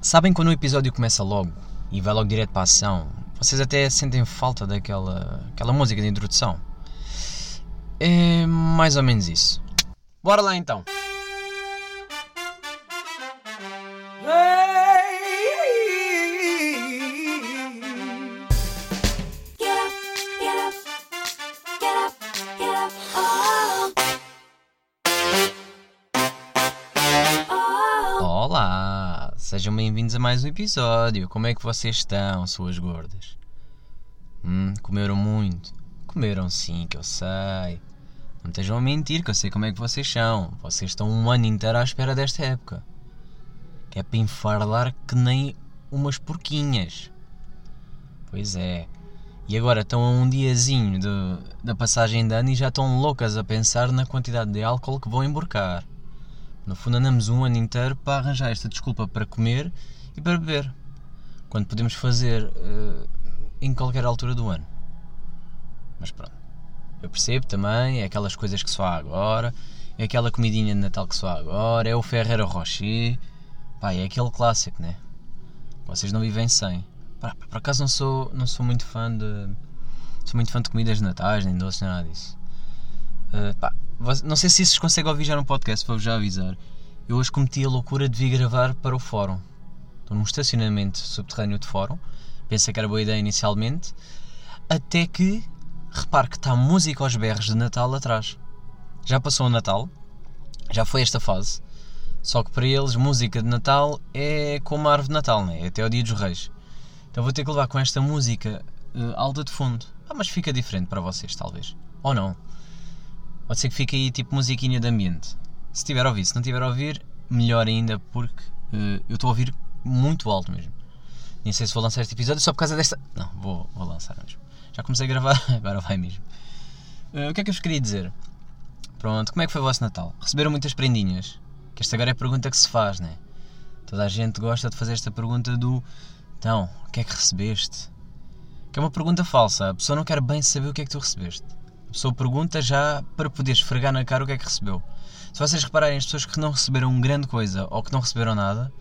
Sabem quando o episódio começa logo e vai logo direto para a ação? Vocês até sentem falta daquela aquela música de introdução? É mais ou menos isso. Bora lá então! Sejam bem-vindos a mais um episódio. Como é que vocês estão, suas gordas? Hum, comeram muito? Comeram sim, que eu sei. Não estejam a mentir, que eu sei como é que vocês são. Vocês estão um ano inteiro à espera desta época. Que é para enfarlar que nem umas porquinhas. Pois é. E agora estão a um diazinho de- da passagem de ano e já estão loucas a pensar na quantidade de álcool que vão emborcar. No fundo, andamos um ano inteiro para arranjar esta desculpa para comer e para beber. Quando podemos fazer eh, em qualquer altura do ano. Mas pronto. Eu percebo também, é aquelas coisas que só há agora, é aquela comidinha de Natal que só há agora, é o Ferreira Rocher. Pá, é aquele clássico, né? Vocês não vivem sem. Pá, por acaso não sou, não sou muito fã de. Sou muito fã de comidas de natais, nem doces, nem nada disso. Uh, pá, não sei se isso se consegue ouvir já no podcast, vou-vos já avisar. Eu hoje cometi a loucura de vir gravar para o fórum. Estou num estacionamento subterrâneo de fórum. Pensei que era boa ideia inicialmente. Até que repare que está música aos berros de Natal atrás. Já passou o Natal, já foi esta fase. Só que para eles, música de Natal é como a árvore de Natal, né? é até o dia dos reis. Então vou ter que levar com esta música eh, alta de fundo. Ah, mas fica diferente para vocês, talvez. Ou não. Pode ser que fique aí tipo musiquinha de ambiente. Se tiver a ouvir, se não tiver a ouvir, melhor ainda, porque eh, eu estou a ouvir muito alto mesmo. Nem sei se vou lançar este episódio só por causa desta. Não, vou, vou lançar mesmo. Já comecei a gravar, agora vai mesmo. Eh, o que é que eu vos queria dizer? Pronto, como é que foi o vosso Natal? Receberam muitas prendinhas? Que esta agora é a pergunta que se faz, né? Toda a gente gosta de fazer esta pergunta do então, o que é que recebeste? Que é uma pergunta falsa. A pessoa não quer bem saber o que é que tu recebeste. A pessoa pergunta já para poder esfregar na cara o que é que recebeu. Se vocês repararem, as pessoas que não receberam grande coisa ou que não receberam nada,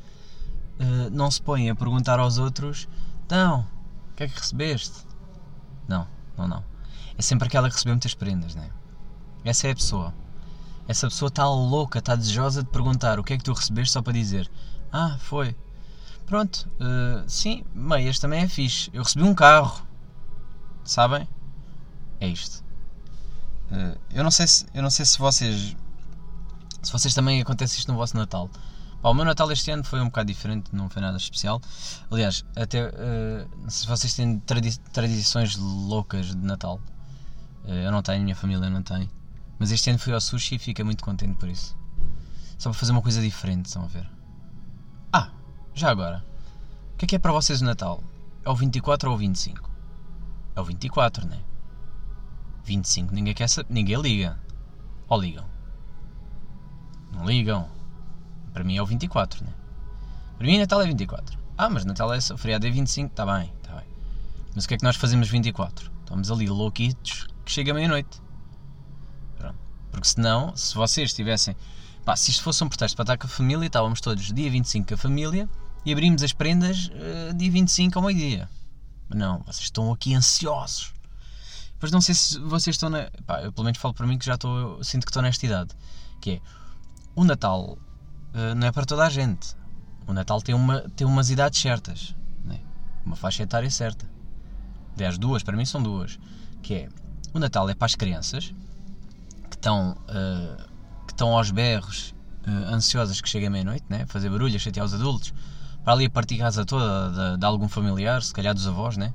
eh, não se põem a perguntar aos outros: então, o que é que recebeste? Não, não, não. É sempre aquela que recebeu muitas prendas, né? Essa é a pessoa. Essa pessoa está louca, está desejosa de perguntar o que é que tu recebeste só para dizer: Ah, foi. Pronto, eh, sim, meias também é fixe. Eu recebi um carro. Sabem? É isto. Eh, eu não sei se eu não sei se vocês se vocês também acontece isto no vosso Natal. Pá, o meu Natal este ano foi um bocado diferente, não foi nada especial. Aliás, até não sei se vocês têm tradi- tradições loucas de Natal. Eh, eu não tenho, minha família não tem. Mas este ano fui ao sushi e fiquei muito contente por isso. Só para fazer uma coisa diferente, estão a ver? Ah, já agora. O que é que é para vocês o Natal? É o 24 ou o 25? É o 24, né? 25 ninguém quer saber, ninguém liga. Ou ligam? Não ligam. Para mim é o 24, né? Para mim Natal é 24. Ah, mas Natal é o feriado é 25, está bem, está bem. Mas o que é que nós fazemos 24? Estamos ali louquitos que chega meia-noite. Pronto. Porque senão, se vocês tivessem. Pá, se isto fosse um pretexto para estar com a família, estávamos todos dia 25 com a família e abrimos as prendas eh, dia 25 ao meio-dia. Não, vocês estão aqui ansiosos. Pois não sei se vocês estão na. Pá, eu pelo menos falo para mim que já estou. Sinto que estou nesta idade. Que é. O Natal eh, não é para toda a gente. O Natal tem, uma, tem umas idades certas. Né? Uma faixa etária certa. Aliás, duas, para mim são duas. Que é. O Natal é para as crianças que estão. eh, que estão aos berros, eh, ansiosas que chegue a meia-noite, né? fazer barulho, chatear os adultos, para ali a partir casa toda de, de algum familiar, se calhar dos avós, né?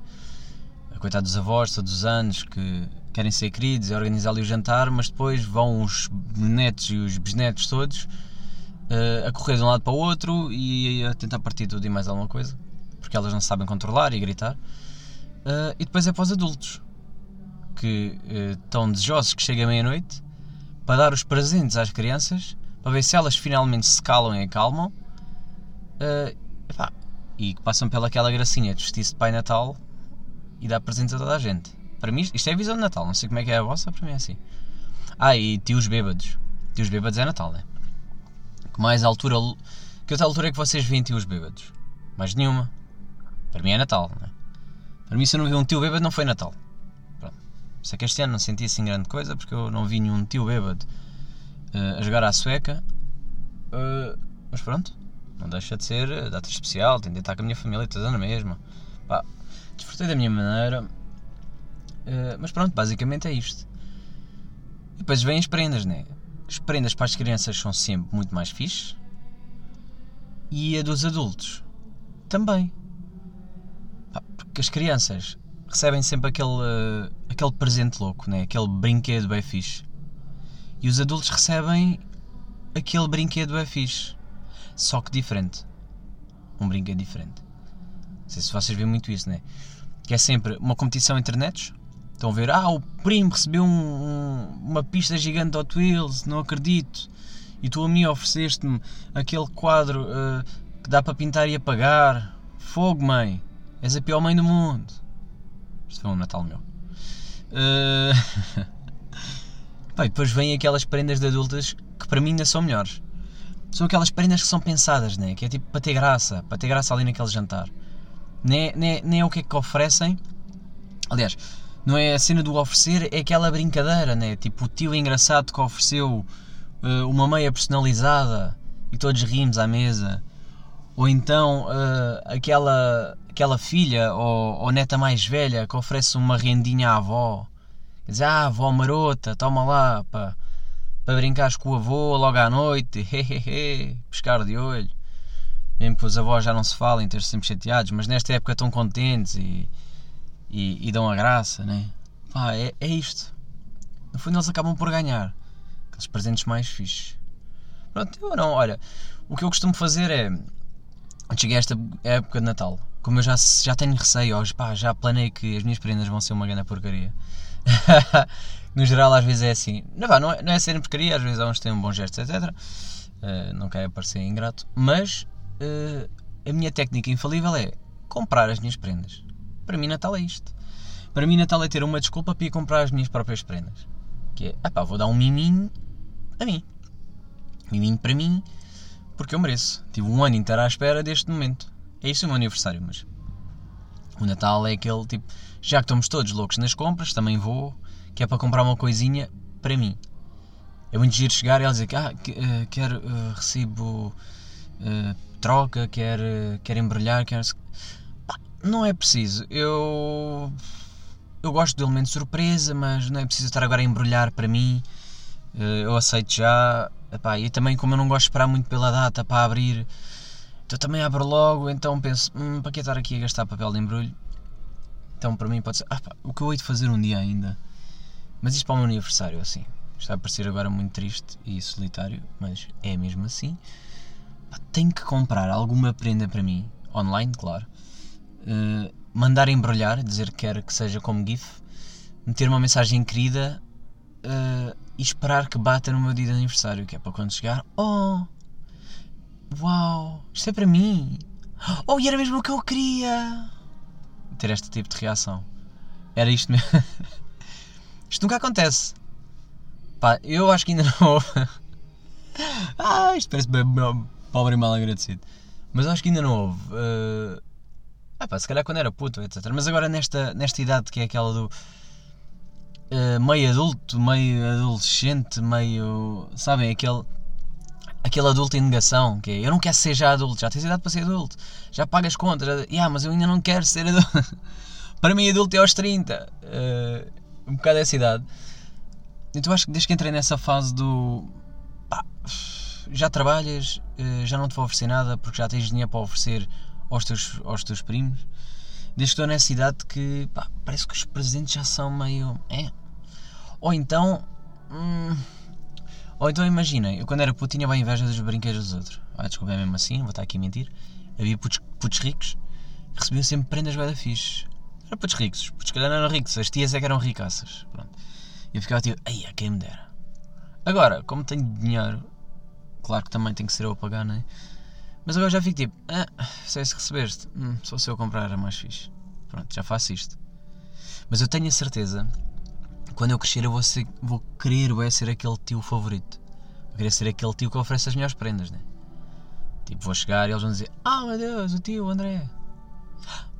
Coitado dos avós, todos os anos, que querem ser queridos e organizar ali o jantar, mas depois vão os netos e os bisnetos todos eh, a correr de um lado para o outro e a tentar partir tudo e mais alguma coisa, porque elas não sabem controlar e gritar. Eh, e depois é para os adultos, que eh, estão desejosos que chegue a meia-noite para dar os presentes às crianças, para ver se elas finalmente se calam e acalmam epá, e que passam pelaquela gracinha de vestir-se de Pai Natal e dar presentes a toda a gente. Para mim, isto é a visão de Natal, não sei como é que é a vossa, para mim é assim. Ah, e tios bêbados. Tios bêbados é Natal, né? Que mais altura. Que outra altura é que vocês veem tios bêbados? Mais nenhuma. Para mim é Natal, não é? Para mim, se eu não vi um tio bêbado, não foi Natal. Pronto. Sei que este ano não senti assim grande coisa porque eu não vi nenhum tio bêbado eh, a jogar à sueca. Eh, mas pronto, não deixa de ser eh, data especial, tentei estar com a minha família toda na mesma. Pá, desfrutei da minha maneira. Eh, mas pronto, basicamente é isto. E depois vêm as prendas, né? As prendas para as crianças são sempre muito mais fixe. E a dos adultos também. Porque as crianças recebem sempre aquele, eh, aquele presente louco, né? aquele brinquedo bem fixe. E os adultos recebem aquele brinquedo é fixe. Só que diferente. Um brinquedo diferente. Não sei se vocês veem muito isso, né? Que é sempre uma competição entre netos. Estão a ver, ah, o primo recebeu um- um- uma pista gigante Hot Wheels, não acredito. E tu a mim ofereceste-me aquele quadro eh, que dá para pintar e apagar. Fogo, mãe. És a pior mãe do mundo. Isto foi um Natal meu. E depois vêm aquelas prendas de adultas que para mim ainda são melhores. São aquelas prendas que são pensadas, né? Que é tipo para ter graça, para ter graça ali naquele jantar. Nem é, nem é- nem é o que é que oferecem. Aliás, não é a cena do oferecer, é aquela brincadeira, né? Tipo o tio engraçado que ofereceu eh, uma meia personalizada e todos rimos à mesa. Ou então eh, aquela, aquela filha ou, ou neta mais velha que oferece uma rendinha à avó. Diz, ah, avó marota, toma lá, para brincares com o avô logo à noite, hehehe, pescar de olho. Mesmo que os avós já não se falem, ter sempre chateados, mas nesta época estão contentes e, e, e dão a graça, né? Pá, é, é isto. No fundo eles acabam por ganhar. Aqueles presentes mais fixes. Pronto, eu não, olha, o que eu costumo fazer é, cheguei a esta época de Natal, como eu já, já tenho receio, hoje, pá, já planei que as minhas prendas vão ser uma grande porcaria. no geral, às vezes é assim. Não, não, é, não é ser porcaria, às vezes há uns têm um bom gesto, etc. Eh, não quero parecer ingrato, mas eh, a minha técnica infalível é comprar as minhas prendas. Para mim, Natal é isto. Para mim, Natal é ter uma desculpa para ir comprar as minhas próprias prendas. Que é, ah pá, vou dar um miminho a mim. Miminho para mim, porque eu mereço. Tive um ano inteiro à espera deste momento. É isso o meu aniversário, mas o Natal é aquele tipo, já que estamos todos loucos nas compras, também vou, que é para comprar uma coisinha para mim. É muito giro chegar e ela dizer que ah, eh, quero recibo eh, troca, quer, quer embrulhar, quer. Não é preciso. Eu. Eu gosto do elemento surpresa, mas não é preciso estar agora a embrulhar para mim. Eh, Eu aceito já. Epá, e também, como eu não gosto de esperar muito pela data para abrir, então também abro logo. Então penso, hum, para que estar aqui a gastar papel de embrulho? Então para mim pode ser. Ah, pá, o que eu hei de fazer um dia ainda. Mas isto para o meu aniversário, assim. Está a parecer agora muito triste e solitário, mas é mesmo assim. Tenho que comprar alguma prenda para mim, online, claro. Eh, mandar embrulhar, dizer que quer que seja como GIF. Meter uma mensagem querida eh, e esperar que bata no meu dia de aniversário, que é para quando chegar. Oh! Uau! Isto é para mim! Oh, e era mesmo o que eu queria! Ter este tipo de reação. Era isto mesmo. isto nunca acontece. Pá, eu acho que ainda não houve. ah, isto parece bem pobre e mal agradecido. Mas acho que ainda não houve. pá, se calhar quando era puto, etc. Mas agora nesta, nesta idade que é aquela do. eh, meio adulto, meio adolescente, meio. Sabem? Aquele. Aquele adulto em negação, que é eu não quero ser já adulto, já tens idade para ser adulto, já pagas contas, yeah, mas eu ainda não quero ser adulto. para mim, adulto é aos 30, eh, um bocado essa idade. Então acho que desde que entrei nessa fase do. pá, já trabalhas, eh, já não te vou oferecer nada porque já tens dinheiro para oferecer aos teus, aos teus primos. Desde que estou nessa idade que pá, parece que os presentes já são meio. É. Ou então. hum, ou então imaginem, eu quando era puto tinha bem inveja dos brinquedos dos outros. Ah, desculpa, é mesmo assim, vou estar aqui a mentir. Havia putos, putos ricos que recebiam sempre prendas bem fixes. Eram putos ricos, putos que não eram ricos, as tias é que eram ricaças. Pronto. E eu ficava tipo, ai, quem me dera. Agora, como tenho dinheiro, claro que também tem que ser eu a pagar, não é? Mas agora já fico tipo, ah, sei se recebeste, hum, só se eu comprar era mais fixe. Pronto, já faço isto. Mas eu tenho a certeza, quando eu crescer eu vou, ser, vou querer vai ser aquele tio favorito. Vou querer ser aquele tio que oferece as melhores prendas, né? Tipo, vou chegar e eles vão dizer: Ah, meu Deus, o tio, André.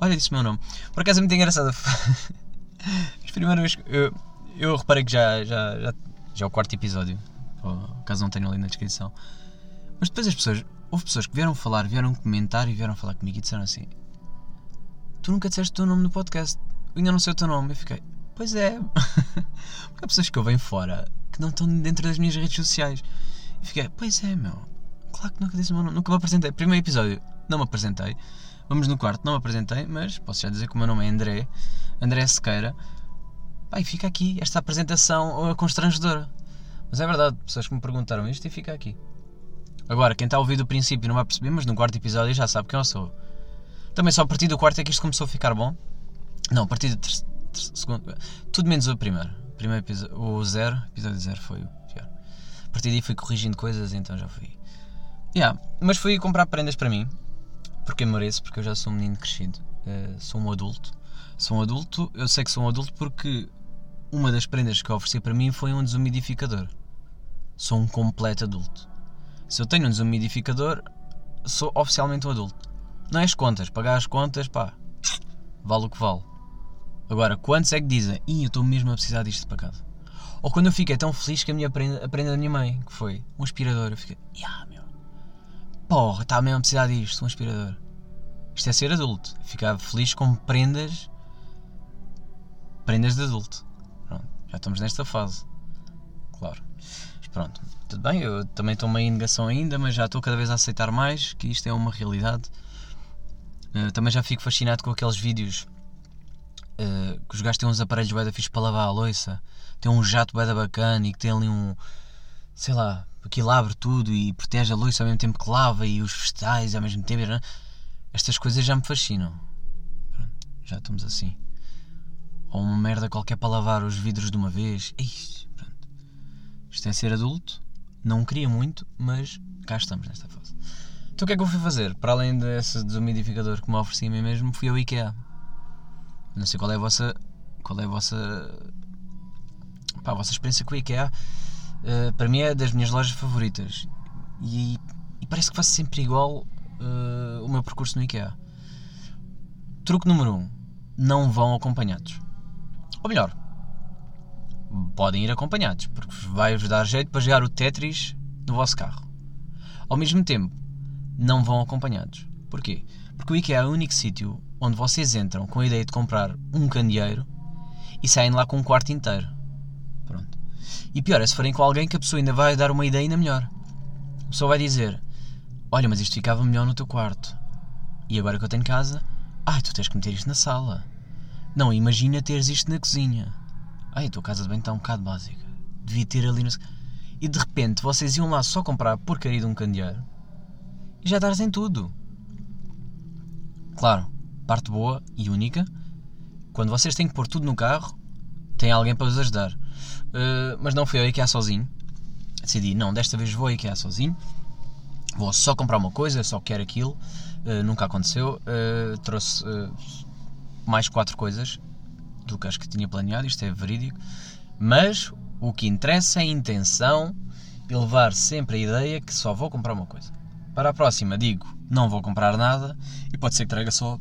Olha, disse o meu nome. Por acaso é muito engraçado. As primeiras vezes que eu, eu reparei que já, já, já, já é o quarto episódio. Ou Caso não tenham ali na descrição. Mas depois as pessoas. Houve pessoas que vieram falar, vieram comentar e vieram falar comigo e disseram assim: Tu nunca disseste o teu nome no podcast. Eu ainda não sei o teu nome. Eu fiquei: Pois é. Porque há pessoas que eu venho fora que não estão dentro das minhas redes sociais. E fiquei: Pois é, meu. Claro que nunca disse o meu nome. Nunca me apresentei. Primeiro episódio, não me apresentei. Vamos no quarto, não me apresentei, mas posso já dizer que o meu nome é André. André Sequeira. E fica aqui esta apresentação uh, constrangedora. Mas é verdade, pessoas que me perguntaram isto e fica aqui. Agora, quem está a ouvir do princípio não vai perceber, mas no quarto episódio já sabe quem eu sou. Também só a partir do quarto é que isto começou a ficar bom. Não, a partir do segundo. Tudo menos o primeiro. Primeiro episódio. O zero, episódio zero foi o pior. A partir daí fui corrigindo coisas, então já fui. Yeah, mas fui comprar prendas para mim. Porque eu mereço, porque eu já sou um menino crescido. Eh, sou um adulto. Sou um adulto, eu sei que sou um adulto porque uma das prendas que eu ofereci para mim foi um desumidificador. Sou um completo adulto. Se eu tenho um desumidificador, sou oficialmente um adulto. Não é as contas, pagar as contas, pá, vale o que vale. Agora, quantos é que dizem, Ih, eu estou mesmo a precisar disto para casa? Ou quando eu fiquei tão feliz que a minha prenda, a prenda da minha mãe, que foi um aspirador, eu fiquei, yeah, meu, porra, está mesmo a precisar disto, um aspirador. Isto é ser adulto. Ficava feliz com prendas. Prendas de adulto. Pronto, já estamos nesta fase. Claro. Pronto, tudo bem, eu também estou meio em negação ainda, mas já estou cada vez a aceitar mais que isto é uma realidade. Eh, também já fico fascinado com aqueles vídeos eh, que os gajos têm uns aparelhos bué fixe para lavar a louça, tem um jato bué bacana e que tem ali um, sei lá, aquilo abre tudo e protege a louça ao mesmo tempo que lava e os vegetais ao mesmo tempo. né? Estas coisas já me fascinam. Pronto, já estamos assim. Ou uma merda qualquer para lavar os vidros de uma vez. Ixi, pronto. Isto é ser adulto. Não queria muito, mas cá estamos nesta fase. Então o que é que eu fui fazer? Para além desse desumidificador que me ofereci a mim mesmo, fui ao IKEA. Não sei qual é a vossa. Qual é a vossa. Pá, a vossa experiência com o IKEA. Uh, para mim é das minhas lojas favoritas. E, e parece que faço sempre igual uh, o meu percurso no IKEA. Truque número 1. Um, não vão acompanhados. Ou melhor, podem ir acompanhados, porque vai-vos dar jeito para jogar o Tetris no vosso carro. Ao mesmo tempo, não vão acompanhados. Porquê? Porque o IKEA é o único sítio onde vocês entram com a ideia de comprar um candeeiro e saem lá com um quarto inteiro. Pronto. E pior é se forem com alguém que a pessoa ainda vai dar uma ideia ainda melhor. A pessoa vai dizer: Olha, mas isto ficava melhor no teu quarto. E agora que eu tenho casa, ai, tu tens que meter isto na sala. Não, imagina teres isto na cozinha. Ai, a tua casa de banho está um bocado básica. Devia ter ali no. E de repente vocês iam lá só comprar porcaria de um candeeiro e já trazem tudo. Claro, parte boa e única. Quando vocês têm que pôr tudo no carro, tem alguém para vos ajudar. Uh, mas não fui ao IKEA sozinho. Decidi, não, desta vez vou ao IKEA sozinho. Vou só comprar uma coisa, só quero aquilo. Uh, nunca aconteceu. Uh, trouxe mais quatro coisas do que as que tinha planeado, isto é verídico. Mas o que interessa é a intenção e levar sempre a ideia que só vou comprar uma coisa. Para a próxima digo, não vou comprar nada e pode ser que traga só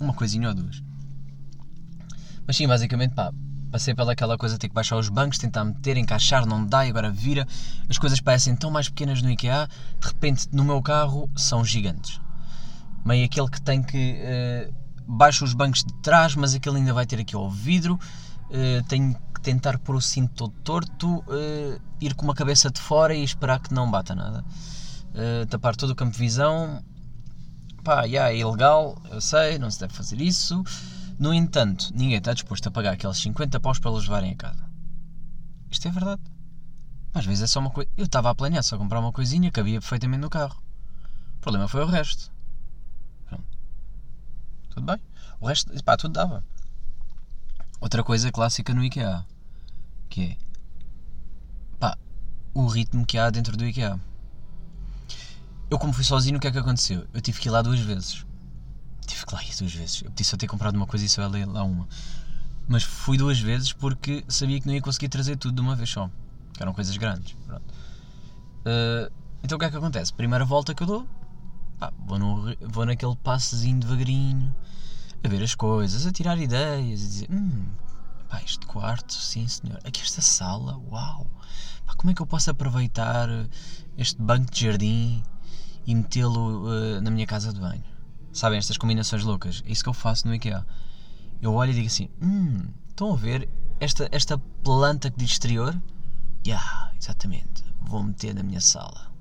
uma coisinha ou duas. Mas sim, basicamente, pá, passei pelaquela coisa de ter que baixar os bancos, tentar meter, encaixar, não dá e agora vira. As coisas parecem tão mais pequenas no IKEA, de repente no meu carro são gigantes. Meio aquele que tem que. Uh, os bancos de trás, mas aquele ainda vai ter aqui ao vidro. Uh, tenho tentar pôr o cinto todo torto, uh, ir com uma cabeça de fora e esperar que não bata nada. Uh, tapar todo o campo de visão. Pá, yeah, é ilegal, eu sei, não se deve fazer isso. No entanto, ninguém está disposto a pagar aqueles 50 paus para eles levarem a casa. Isto é verdade. Às vezes é só uma coisa. Eu estava a planear só comprar uma coisinha que havia perfeitamente no carro. O problema foi o resto. Pronto. Tudo bem. O resto, pá, tudo dava. Outra coisa clássica no IKEA. Que é. Pá, o ritmo que há dentro do IKEA. Eu, como fui sozinho, o que é que aconteceu? Eu tive que ir lá duas vezes. Tive que lá ir duas vezes. Eu podia só ter comprado uma coisa e só ia lá uma. Mas fui duas vezes porque sabia que não ia conseguir trazer tudo de uma vez só. Que eram coisas grandes. Uh, então o que é que acontece? Primeira volta que eu dou, pá, vou, no, vou naquele passezinho devagarinho, a ver as coisas, a tirar ideias, a dizer, hum, pá, este quarto, sim senhor, aqui esta sala, uau, pá, como é que eu posso aproveitar este banco de jardim e metê-lo eh, na minha casa de banho? Sabem, estas combinações loucas, é isso que eu faço no IKEA. Eu olho e digo assim, hum, estão a ver esta, esta planta que diz exterior? Ya, exatamente, vou meter na minha sala.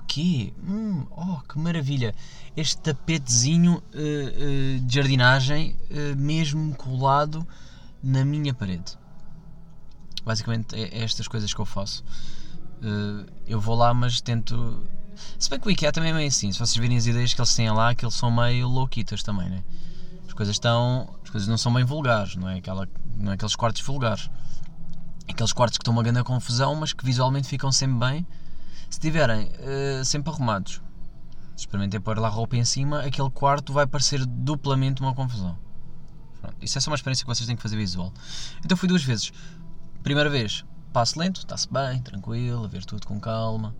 O quê? Hum, oh, que maravilha! Este tapetezinho eh, eh, de jardinagem mesmo colado na minha parede. Basicamente é, é estas coisas que eu faço. Eh, eu vou lá, mas tento. Se bem que o IKEA também é meio assim. Se vocês virem as ideias que eles têm lá, que eles são meio louquitas também, né? As coisas estão. As coisas não são bem vulgares, não é? Aquela, não é aqueles quartos vulgares. Aqueles quartos que estão uma grande confusão, mas que visualmente ficam sempre bem se estiverem eh, sempre arrumados. Se experimentem pôr lá roupa em cima, aquele quarto vai parecer duplamente uma confusão. Pronto, isso é só uma experiência que vocês têm que fazer visual. Então fui duas vezes. Primeira vez, passo lento, está-se bem, tranquilo, a ver tudo com calma,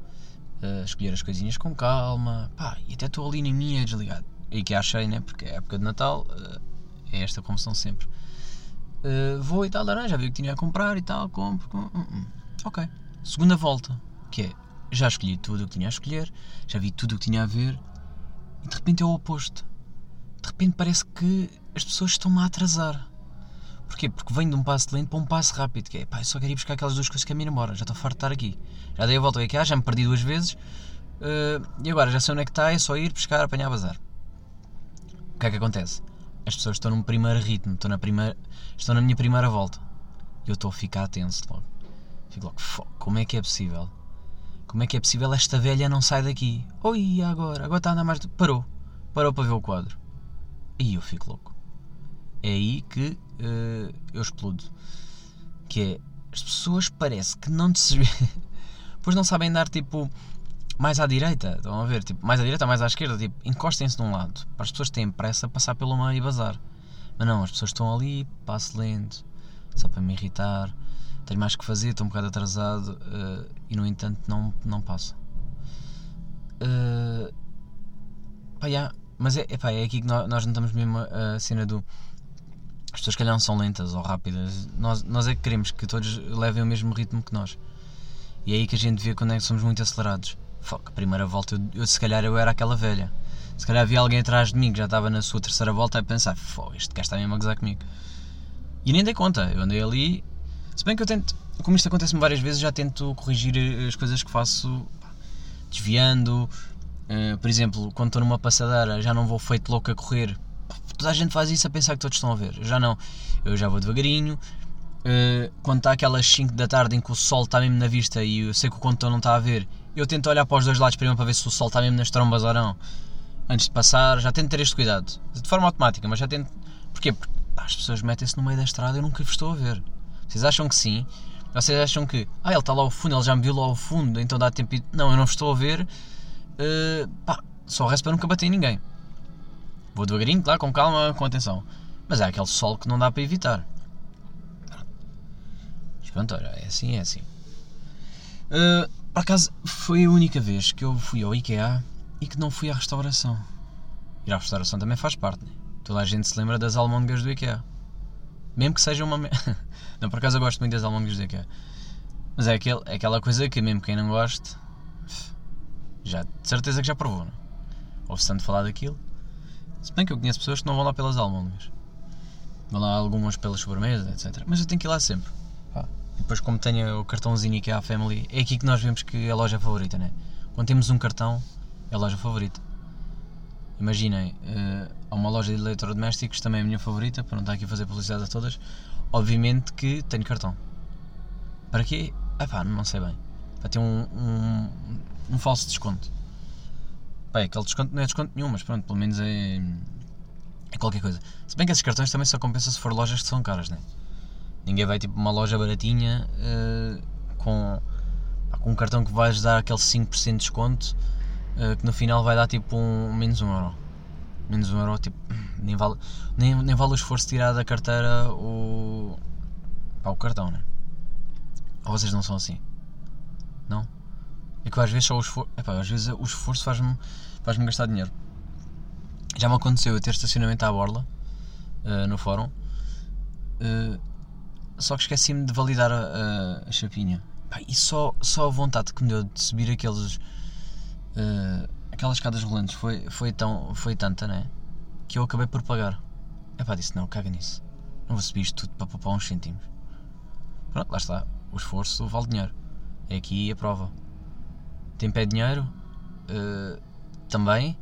a escolher as coisinhas com calma, pá, e até estou ali na minha desligado. E que achei, né? Porque é época de Natal, eh, é esta confusão sempre. Eh, vou e tal, laranja, já vi o que tinha a comprar e tal, compro. hum, hum, hum. Ok. Segunda volta, que é, já escolhi tudo o que tinha a escolher, já vi tudo o que tinha a ver, e de repente é o oposto. De repente parece que as pessoas estão-me a atrasar. Porquê? Porque venho de um passo lento para um passo rápido, que é, pá, eu só quero ir buscar aquelas duas coisas que a minha namora, já estou farto de estar aqui. Já dei a volta aqui, já me perdi duas vezes, eh, e agora já sei onde é que está, é só ir buscar, apanhar bazar. O que é que acontece? As pessoas estão num primeiro ritmo, estão na, primeira, estão na minha primeira volta. E eu estou a ficar tenso logo. Fico logo, "Fo, como é que é possível? Como é que é possível esta velha não sai daqui? Oi, agora? Agora está a andar mais. Parou. Parou para ver o quadro. E eu fico louco. É aí que eh, eu explodo. Que é. As pessoas parece que não te. Pois não sabem dar tipo. Mais à direita, estão a ver? Tipo, mais à direita mais à esquerda, tipo, encostem-se de um lado. Para as pessoas terem pressa a passar pelo meio e bazar. Mas não, as pessoas estão ali, passo lento, só para me irritar. Tenho mais que fazer, estou um bocado atrasado eh, e no entanto não, não passa. Eh, pá, já, mas é, epá, é aqui que nós, nós notamos mesmo a cena do. As pessoas, calhar, não são lentas ou rápidas. Nós, nós é que queremos que todos levem o mesmo ritmo que nós. E é aí que a gente vê quando é que somos muito acelerados. Fuck, a primeira volta, eu, eu, se calhar eu era aquela velha. Se calhar havia alguém atrás de mim que já estava na sua terceira volta a pensar: Fogo, este gajo está mesmo a gozar comigo. E nem dei conta, eu andei ali. Se bem que eu tento, como isto acontece-me várias vezes, já tento corrigir as coisas que faço desviando. Eh, por exemplo, quando estou numa passadeira, já não vou feito louco a correr. A gente faz isso a pensar que todos estão a ver. Eu já não, eu já vou devagarinho. Eh, quando está aquelas 5 da tarde em que o sol está mesmo na vista e eu sei que o condutor não está a ver, eu tento olhar para os dois lados primeiro para ver se o sol está mesmo nas trombas ou não. Antes de passar, já tento ter este cuidado. De forma automática, mas já tento. Porquê? Porque as pessoas metem-se no meio da estrada e eu nunca vos estou a ver. Vocês acham que sim? Vocês acham que, ah, ele está lá ao fundo, ele já me viu lá ao fundo, então dá tempo. Não, eu não vos estou a ver. Eh, pá, só resta para nunca bater em ninguém. Vou devagarinho, claro, com calma, com atenção. Mas é aquele sol que não dá para evitar. Mas pronto, olha, é assim, é assim. Uh, por acaso, foi a única vez que eu fui ao IKEA e que não fui à restauração. Ir à restauração também faz parte, né? Toda a gente se lembra das almôndegas do IKEA. Mesmo que seja uma. não, por acaso eu gosto muito das almôndegas do IKEA. Mas é, aquele, é aquela coisa que, mesmo quem não goste, já de certeza que já provou, não? Ouve-se tanto falar daquilo. Se bem que eu conheço pessoas que não vão lá pelas almôndegas. Vão lá algumas pelas sobremesas, etc. Mas eu tenho que ir lá sempre. E depois, como tenho o cartãozinho IKEA Family, é aqui que nós vemos que é a loja favorita, né? Quando temos um cartão, é a loja favorita. Imaginem, eh, há uma loja de eletrodomésticos, também é a minha favorita, para não estar aqui a fazer publicidade a todas. Obviamente que tenho cartão. Para quê? Ah pá, não sei bem. Para ter um, um, um falso desconto. Pá, aquele desconto não é desconto nenhum, mas pronto, pelo menos é, é qualquer coisa. Se bem que esses cartões também só compensam se for lojas que são caras, né? Ninguém vai tipo uma loja baratinha eh, com, pá, com um cartão que vais dar aquele 5% de desconto eh, que no final vai dar tipo um, menos um euro. Menos um euro, tipo, nem vale, nem, nem vale o esforço tirar da carteira o, pá, o cartão, né? Ou vocês não são assim? Não? É que às vezes só o esforço. Epá, às vezes o esforço faz-me faz-me gastar dinheiro. Já me aconteceu eu ter estacionamento à borla uh, no fórum, uh, só que esqueci-me de validar a, a, a chapinha. Pá, e só, só a vontade que me deu de subir aqueles. Uh, aquelas escadas rolantes foi, foi, tão, foi tanta, né? Que eu acabei por pagar. É pá, disse: não, caga nisso. Não vou subir isto tudo para poupar uns cêntimos. Pronto, lá está. O esforço vale dinheiro. É aqui a prova. Tempo é dinheiro, uh, também,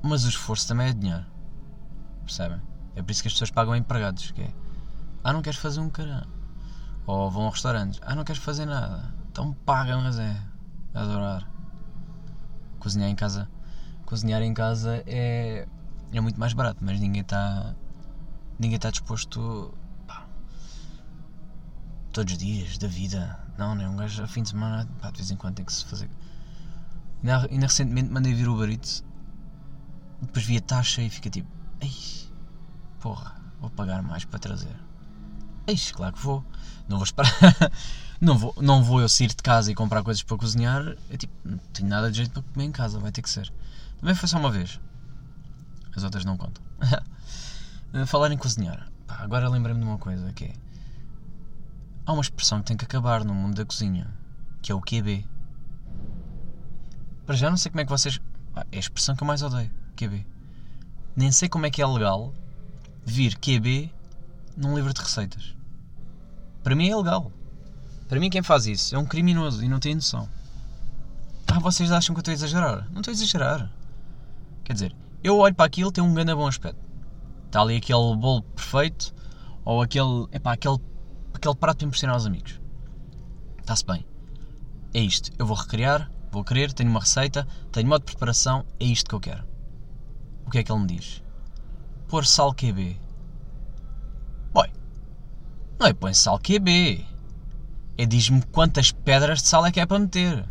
mas o esforço também é dinheiro. Percebem? É por isso que as pessoas pagam empregados. Que é, ah, não queres fazer um caralho. Ou vão a restaurantes, ah, não queres fazer nada. Então pagam, mas é. Adorar. Cozinhar em casa. Cozinhar em casa é, é muito mais barato, mas ninguém está. Ninguém está disposto. Pá, todos os dias da vida. Não, né? Um gajo a fim de semana, pá, de vez em quando tem que se fazer. Ainda, recentemente mandei vir o Eats, depois vi a taxa e fica tipo, ei, porra, vou pagar mais para trazer. Eis, claro que vou. Não vou esperar. não, vou, não vou eu sair de casa e comprar coisas para cozinhar. É tipo, não tenho nada de jeito para comer em casa, vai ter que ser. Também foi só uma vez. As outras não contam. Falar em cozinhar. Pá, agora lembrei-me de uma coisa que é. Há uma expressão que tem que acabar no mundo da cozinha, que é o QB. Para já não sei como é que vocês. Ah, é a expressão que eu mais odeio, QB. Nem sei como é que é legal vir QB num livro de receitas. Para mim é legal. Para mim quem faz isso é um criminoso e não tem noção. Ah, vocês acham que eu estou a exagerar? Não estou a exagerar. Quer dizer, eu olho para aquilo tem um grande bom aspecto. Está ali aquele bolo perfeito ou aquele, epá, aquele, aquele prato para impressionar os amigos. Está-se bem. É isto. Eu vou recriar, vou querer, tenho uma receita, tenho modo de preparação, é isto que eu quero. O que é que ele me diz? Pôr sal QB. Boy, não é põe sal QB. É diz-me quantas pedras de sal é que é para meter.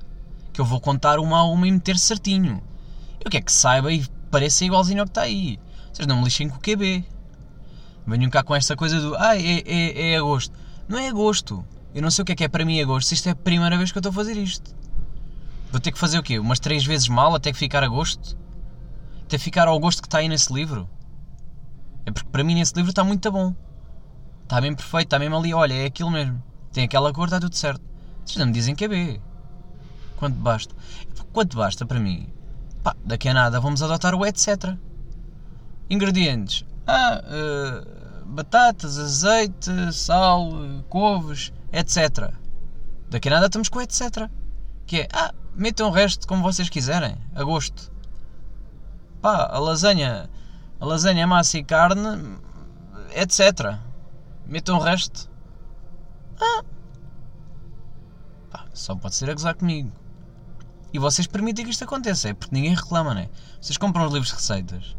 Que eu vou contar uma a uma e meter certinho. Eu quero que saiba e pareça igualzinho ao que está aí. Vocês não me lixem com o QB. Venham cá com esta coisa do. Ah, é, é, é agosto. Não é agosto. Eu não sei o que é que é para mim agosto. Isto é a primeira vez que eu estou a fazer isto. Vou ter que fazer o quê? Umas três vezes mal até que ficar a gosto? Até ficar ao gosto que está aí nesse livro? É porque para mim nesse livro está muito bom. Está bem perfeito, está mesmo ali, olha, é aquilo mesmo. Tem aquela cor, está tudo certo. Vocês não me dizem que é B. Quanto basta? Quanto basta para mim? Pá, daqui a nada vamos adotar o etc. Ingredientes. Ah, uh, batatas, azeite, sal, couves, etc. Daqui a nada estamos com etc. Que é, ah, metam o resto como vocês quiserem, a gosto. Pá, a lasanha, a lasanha, massa e carne, etc. Metam o resto. Ah. Pá, só pode ser a gozar comigo. E vocês permitem que isto aconteça, é porque ninguém reclama, não é? Vocês compram os livros de receitas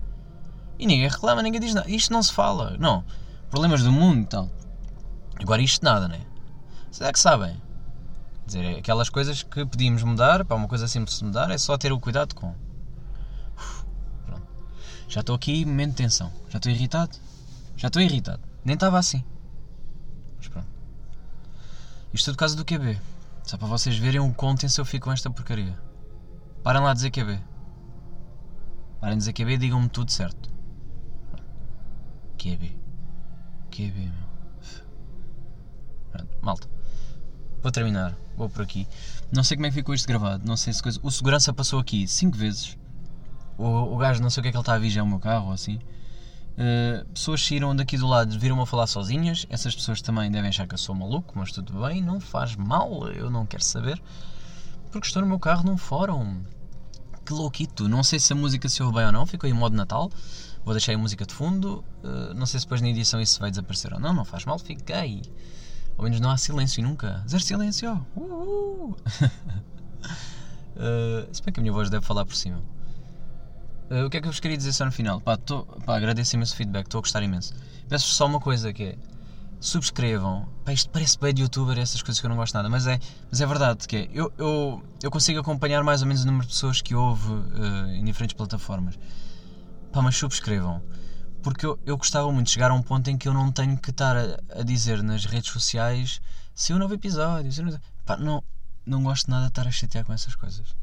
e ninguém reclama, ninguém diz nada. Isto não se fala, não. Problemas do mundo e tal. Agora isto nada, não é? Vocês é que sabem. Dizer, é aquelas coisas que podíamos mudar, para uma coisa simples de mudar, é só ter o cuidado com. Pronto. Já estou aqui, momento de tensão. Já estou irritado. Já estou irritado. Nem estava assim. Mas pronto. Isto tudo por causa do QB. Só para vocês verem o quão tenso eu fico com esta porcaria. Parem lá de dizer QB. Parem de dizer QB e digam-me tudo certo. QB. QB, meu. Pronto, malta. Vou terminar. Por aqui. Não sei como é que ficou isto gravado. Não sei se coisa. O segurança passou aqui 5 vezes. O, o gajo não sei o que é que ele está a vigiar o meu carro ou assim. Uh, pessoas saíram daqui do lado viram-me a falar sozinhas. Essas pessoas também devem achar que eu sou maluco, mas tudo bem, não faz mal, eu não quero saber. Porque estou no meu carro num fórum. Que louquito. Não sei se a música se ouve bem ou não, ficou em modo Natal. Vou deixar a música de fundo. Uh, não sei se depois na edição isso vai desaparecer ou não, não faz mal, fiquei. Ao menos não há silêncio nunca. Zero silêncio! Uh! uh. se bem que a minha voz deve falar por cima. Uh, o que é que eu vos queria dizer só no final? Pá, tô, pá agradeço imenso o feedback, estou a gostar imenso. Peço-vos só uma coisa que é. Subscrevam. Pá, isto parece bem de youtuber, essas coisas que eu não gosto nada, mas é, mas é verdade que é. Eu, eu, eu consigo acompanhar mais ou menos o número de pessoas que houve uh, em diferentes plataformas. Pá, mas subscrevam. Porque eu, eu gostava muito de chegar a um ponto em que eu não tenho que estar a, a dizer nas redes sociais se um novo episódio. Se não, pá, não, não gosto nada de estar a chatear com essas coisas.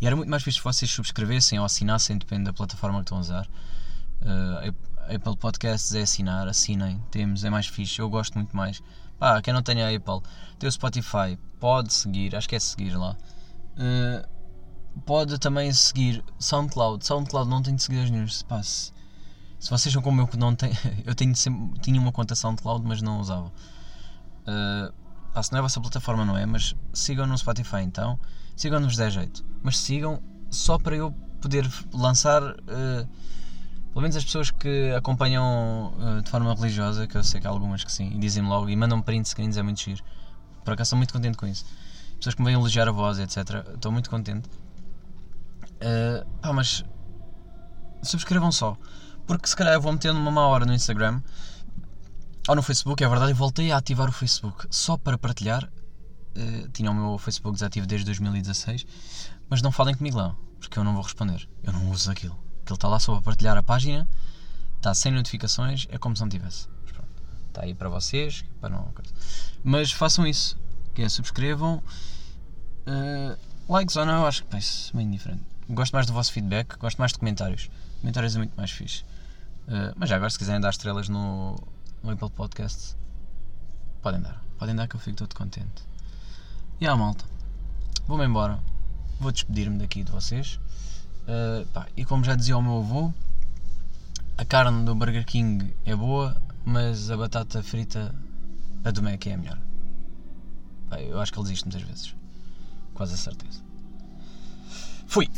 E era muito mais fixe se vocês subscrevessem ou assinassem, depende da plataforma que estão a usar. Uh, Apple Podcasts é assinar, assinem, temos, é mais fixe, eu gosto muito mais. Pá, quem não tenha Apple, tem o Spotify, pode seguir, acho que é seguir lá. Uh, pode também seguir SoundCloud. SoundCloud não tem de seguir as news. Pá, se, vocês são como eu que não tem, eu tenho sempre, tinha uma conta SoundCloud, mas não usava. Uh, pá, se não é a vossa plataforma, não é? Mas sigam no Spotify então. Sigam-nos der jeito. Mas sigam só para eu poder lançar. Uh, pelo menos as pessoas que acompanham uh, de forma religiosa, que eu sei que há algumas que sim, e dizem logo e mandam print screens, é muito giro. Por acaso estou muito contente com isso. Pessoas que me vêm elogiar a voz, etc. Estou muito contente. Uh, pá, mas subscrevam só. Porque se calhar eu vou metendo uma má hora no Instagram ou no Facebook, é verdade, e voltei a ativar o Facebook só para partilhar. Uh, tinha o meu Facebook desativo desde 2016, mas não falem comigo lá, porque eu não vou responder. Eu não uso aquilo. Aquilo está lá só para partilhar a página, está sem notificações, é como se não tivesse. Mas pronto, está aí para vocês, para não. Mas façam isso, que é subscrevam. Uh, likes ou não, acho que isso bem diferente. Gosto mais do vosso feedback, gosto mais de comentários. Comentários é muito mais fixe. Uh, mas já agora, se quiserem dar estrelas no, no Apple Podcast, podem dar. Podem dar que eu fico todo contente. E a malta, vou-me embora. Vou despedir-me daqui de vocês. Uh, pá, e como já dizia o meu avô, a carne do Burger King é boa, mas a batata frita, a do Mac é a melhor. Pá, eu acho que ele diz isto muitas vezes. Quase a certeza. Fui!